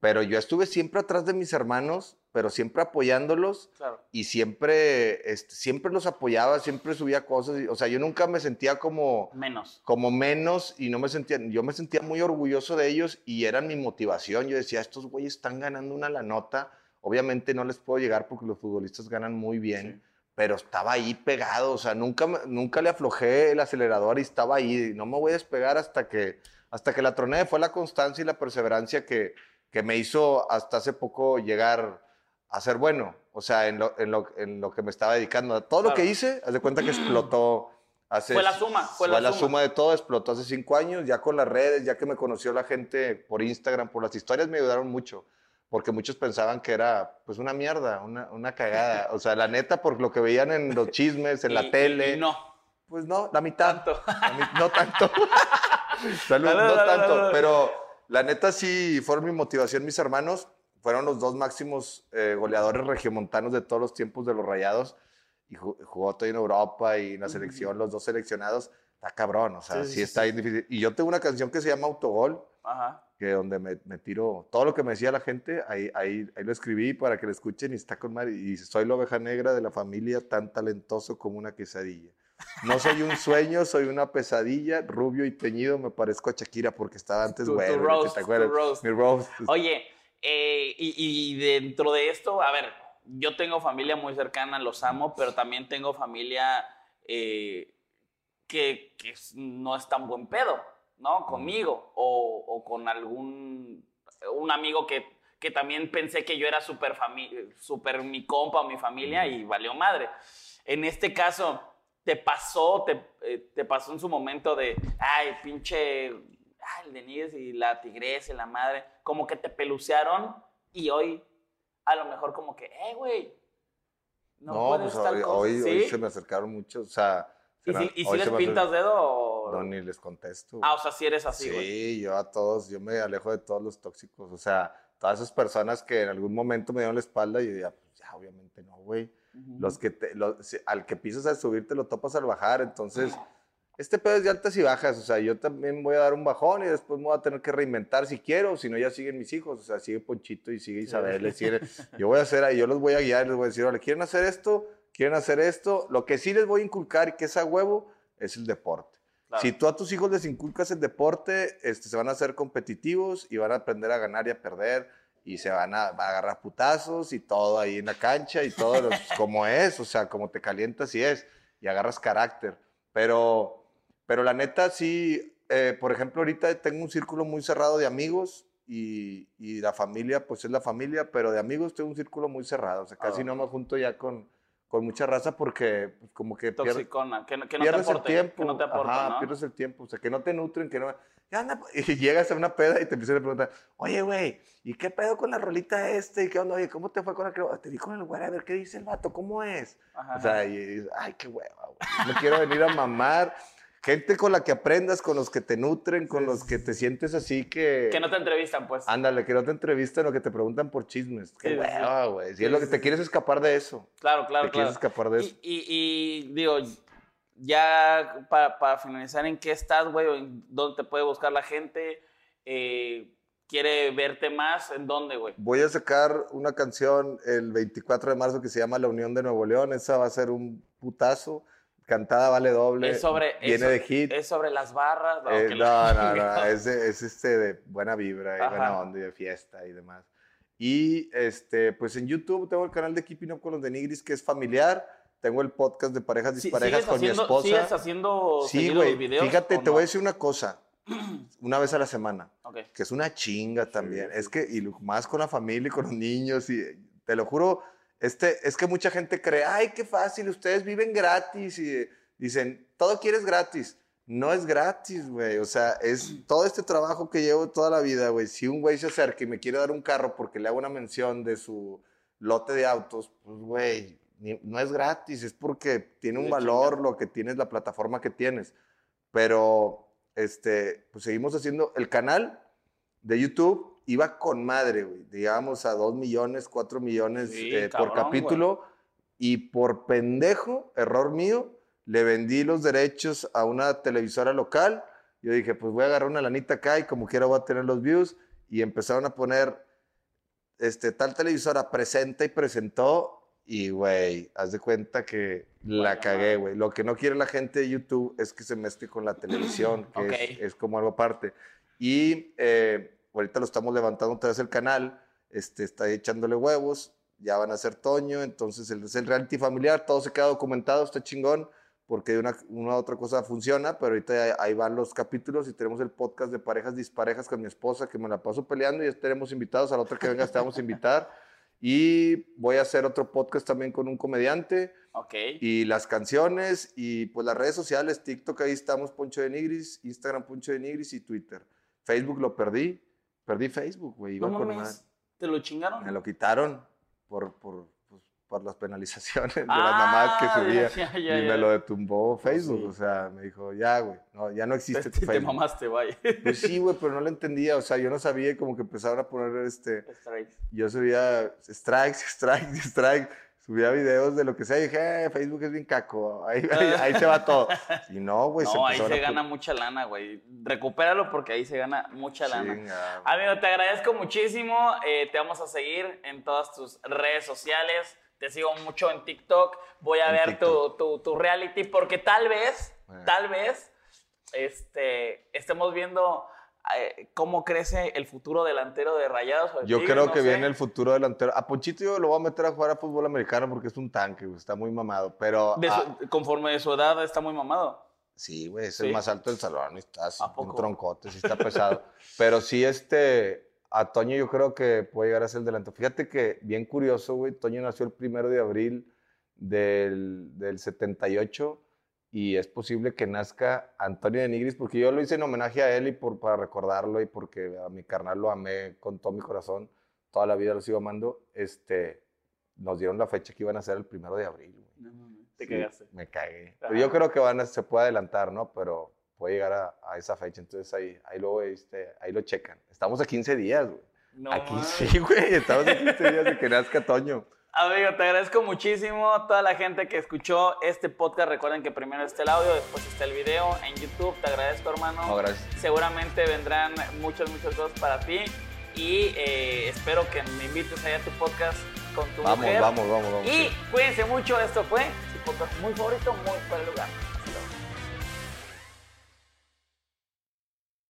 B: Pero yo estuve siempre atrás de mis hermanos, pero siempre apoyándolos
A: Claro.
B: y siempre, este, siempre los apoyaba, siempre subía cosas. o sea, yo nunca me sentía como,
A: Menos.
B: como menos y no me sentía, yo me sentía muy orgulloso de ellos y eran mi motivación. Yo decía, estos güeyes están ganando una la nota. Obviamente no les puedo llegar porque los futbolistas ganan muy bien,
A: Sí.
B: pero estaba ahí pegado. O sea, nunca, nunca le aflojé el acelerador y estaba ahí. No me voy a despegar hasta que, hasta que la troné. Fue la constancia y la perseverancia que, que me hizo hasta hace poco llegar a ser bueno. O sea, en lo, en lo, en lo que me estaba dedicando. Todo lo
A: Claro.
B: que hice, haz de cuenta que explotó hace...
A: Fue la suma, fue la suma.
B: de todo, explotó hace cinco años, ya con las redes, ya que me conoció la gente por Instagram, por las historias me ayudaron mucho, porque muchos pensaban que era pues una mierda, una, una cagada. O sea, la neta, por lo que veían en los chismes, en
A: Y-
B: la
A: y-
B: tele.
A: y no.
B: Pues no, la mitad.
A: Tanto.
B: La mi- no tanto. Salud, no
A: dale,
B: tanto.
A: dale, dale.
B: Pero la neta sí fueron mi motivación, mis hermanos. Fueron los dos máximos eh, goleadores regiomontanos de todos los tiempos de los Rayados. Y ju- jugó todo en Europa y en la selección, los dos seleccionados. Está cabrón, o sea,
A: Sí,
B: sí,
A: sí,
B: está
A: sí.
B: difícil. Y yo tengo una canción que se llama Autogol,
A: Ajá.
B: que donde me, me tiro todo lo que me decía la gente, ahí, ahí, ahí lo escribí para que lo escuchen y está con madre. Y soy la oveja negra de la familia, tan talentoso como una quesadilla. No soy un sueño, soy una pesadilla, rubio y teñido, me parezco a Shakira porque estaba antes
A: Tu- tu roast,
B: ¿te acuerdas?
A: tu roast.
B: Mi roast.
A: Oye, eh, y, y dentro de esto, a ver, yo tengo familia muy cercana, los amo, pero también tengo familia eh, que, no es tan buen pedo, ¿no? Conmigo o, o con algún un amigo que, que también pensé que yo era súper súper mi compa o mi familia y valió madre. En este caso, ¿te pasó, te, eh, te pasó en su momento de, ay, pinche, ay, el Denise y la tigresa y la madre, como que te pelucearon y hoy a lo mejor como que, eh, güey, no,
B: No,
A: puedes
B: pues
A: tal
B: hoy,
A: cosa.
B: hoy,
A: ¿Sí?
B: hoy se me acercaron muchos, o sea...
A: ¿Y si, y si les pintas dedo o...?
B: No, ni les contesto.
A: Ah, o sea, si eres así,
B: Sí,
A: güey.
B: yo a todos, yo me alejo de todos los tóxicos. O sea, todas esas personas que en algún momento me dieron la espalda y yo ya, pues ya, obviamente no, güey. Los que te, lo- si- al que pisas al subir te lo topas al bajar. Entonces, este pedo es de altas y bajas. O sea, yo también voy a dar un bajón y después me voy a tener que reinventar si quiero. Si no, ya siguen mis hijos. O sea, sigue Ponchito y sigue Isabel. sigue- yo voy a hacer, yo los voy a guiar. Les voy a decir, ahora, ¿quieren hacer esto? ¿Quieren hacer esto? Lo que sí les voy a inculcar que es a huevo es el deporte.
A: Claro.
B: Si tú a tus hijos les inculcas el deporte, este, se van a hacer competitivos y van a aprender a ganar y a perder y se van a, va a agarrar putazos y todo ahí en la cancha y todo lo- como es, o sea, como te calientas y es y agarras carácter. Pero, pero la neta sí, eh, por ejemplo, ahorita tengo un círculo muy cerrado de amigos y, y la familia, pues es la familia, pero de amigos tengo un círculo muy cerrado, o sea, casi
A: Ah.
B: no me junto ya con, con mucha raza porque pues, como que pier-
A: Toxicona, que, no- que no te
B: pierdes
A: aporte,
B: el tiempo.
A: que no te aporta,
B: Ajá,
A: ¿no?
B: pierdes el tiempo. O sea, que no te nutren, que no. ¿Qué onda? Y llegas a una peda y te empiezan a preguntar, oye, güey, ¿y qué pedo con la rolita este? ¿Y qué onda? Oye, ¿cómo te fue con la que Te di con el güey, a ver qué dice el vato, ¿cómo es?
A: Ajá,
B: O sea, y dices, ay, qué hueva, güey. No quiero venir a mamar. Gente con la que aprendas, con los que te nutren, con los que te sientes así que.
A: que no te entrevistan, pues.
B: Ándale, que no te entrevistan o que te preguntan por chismes. Qué
A: Sí,
B: hueva, güey. Si
A: Sí,
B: es lo que te quieres escapar de eso.
A: Claro, claro,
B: te quieres
A: claro.
B: escapar de eso.
A: Y, y- y, digo, ya para, para finalizar, ¿en qué estás, güey? ¿O ¿En dónde te puede buscar la gente? Eh, ¿Quiere verte más? ¿En dónde, güey?
B: Voy a sacar una canción el 24 de marzo que se llama La Unión de Nuevo León. Esa va a ser un putazo. Cantada vale doble.
A: Es sobre,
B: Viene
A: es,
B: de hit.
A: es sobre las barras.
B: Eh, no,
A: la-
B: no, no. Es, de- es este de buena vibra y
A: Ajá.
B: buena onda y de fiesta y demás. Y este, pues en YouTube tengo el canal de Keeping Up con los de Nigris que es familiar. Tengo el podcast de parejas disparejas
A: ¿Sigues
B: con
A: haciendo,
B: mi esposa.
A: ¿Sigues haciendo
B: Sí, güey.
A: videos?
B: Fíjate, te
A: no?
B: voy a decir una cosa. Una vez a la semana.
A: Ok.
B: que es una chinga también.
A: sí.
B: Es que, y más con la familia y con los niños, y te lo juro, este, es que mucha gente cree, ay, qué fácil, ustedes viven gratis, y dicen, todo quieres gratis. No es gratis, güey. O sea, es todo este trabajo que llevo toda la vida, güey. Si un güey se acerca y me quiere dar un carro porque le hago una mención de su lote de autos, pues, güey, no es gratis, es porque tiene un
A: Le
B: valor
A: chinga.
B: lo que tienes, la plataforma que tienes. Pero, este, pues seguimos haciendo el canal de YouTube. Iba con madre, güey. Digamos a 2 millones, 4 millones
A: Sí,
B: eh, por capítulo. Y por pendejo, error mío, le vendí los derechos a una televisora local. Yo dije, pues voy a agarrar una lanita acá y como quiera voy a tener los views. Y empezaron a poner este, tal televisora presenta y presentó. Y, güey, haz de cuenta que la
A: Bueno,
B: cagué, güey. Lo que no quiere la gente de YouTube es que se mezcle con la televisión, que
A: Ok.
B: es, es como algo aparte. Y eh, ahorita lo estamos levantando otra vez el canal, este, está echándole huevos, ya van a ser Toño, entonces el, es el reality familiar, todo se queda documentado, está chingón, porque de una, una otra cosa funciona, pero ahorita ahí van los capítulos y tenemos el podcast de parejas disparejas con mi esposa, que me la paso peleando y ya tenemos invitados, a la otra que venga te vamos a invitar. Y voy a hacer otro podcast también con un comediante
A: Ok.
B: y las canciones y pues las redes sociales, TikTok, ahí estamos Poncho de Nigris, Instagram Poncho de Nigris y Twitter. Facebook lo perdí, perdí Facebook, güey, iba
A: No
B: con
A: mames. ¿Te lo chingaron?
B: Me lo quitaron por, por, por las penalizaciones de las
A: Ah,
B: mamadas que subía
A: ya, ya,
B: y
A: ya.
B: me lo detumbó Facebook,
A: Sí.
B: o sea, me dijo, ya, güey, no, ya no
A: Te,
B: existe
A: te
B: tu Facebook.
A: mamaste, vaya.
B: Pues sí, güey, pero no lo entendía, o sea, yo no sabía como que empezaron a poner este,
A: Strikes.
B: yo subía strikes, strikes, strikes, subía videos de lo que sea y dije, eh, Facebook es bien caco, ahí, ahí, ahí se va todo. Y no, güey,
A: no, ahí se
B: a
A: gana mucha lana, güey. Recupéralo porque ahí se gana mucha lana.
B: Chinga.
A: Amigo, te agradezco muchísimo. eh, te vamos a seguir en todas tus redes sociales. Te sigo mucho en TikTok. Voy a
B: En
A: ver tu, tu, tu reality porque tal vez,
B: Eh.
A: tal vez, este, estemos viendo eh, cómo crece el futuro delantero de Rayados. o de
B: Yo creo
A: no
B: que
A: sé.
B: viene el futuro delantero. A Ponchito yo lo voy a meter a jugar a fútbol americano porque es un tanque, está muy mamado, pero...
A: De su-
B: ah,
A: conforme de su edad está muy mamado.
B: Sí, güey, es
A: ¿Sí?
B: el más alto del salón y está así,
A: ¿A
B: un troncote, sí está pesado. Pero sí, este, a Toño yo creo que puede llegar a ser el delantero. Fíjate que, bien curioso, güey, Toño nació el primero de abril del, del 78 y es posible que nazca Antonio de Nigris, porque yo lo hice en homenaje a él y por, para recordarlo y porque a mi carnal lo amé con todo mi corazón, toda la vida lo sigo amando, este, nos dieron la fecha que iban a ser el primero de abril, güey.
A: Te
B: Sí,
A: cagaste.
B: Me cagué.
A: Ajá.
B: Pero yo creo que van a, se puede adelantar, ¿no? Pero puede llegar a, a esa fecha. Entonces ahí, ahí, luego, este, ahí lo checan. Estamos a 15 días, güey.
A: No
B: Aquí
A: mames.
B: sí, güey. Estamos a 15 días de que nazca Toño.
A: Amigo, te agradezco muchísimo a toda la gente que escuchó este podcast. Recuerden que primero está el audio, después está el video en YouTube. Te agradezco, hermano.
B: No, gracias.
A: Seguramente vendrán muchas, muchas cosas para ti. Y eh, espero que me invites allá a tu podcast con tu
B: Vamos,
A: mujer.
B: vamos, vamos, vamos.
A: Y
B: sí.
A: cuídense mucho. Esto fue su podcast muy favorito, muy fuera de lugar.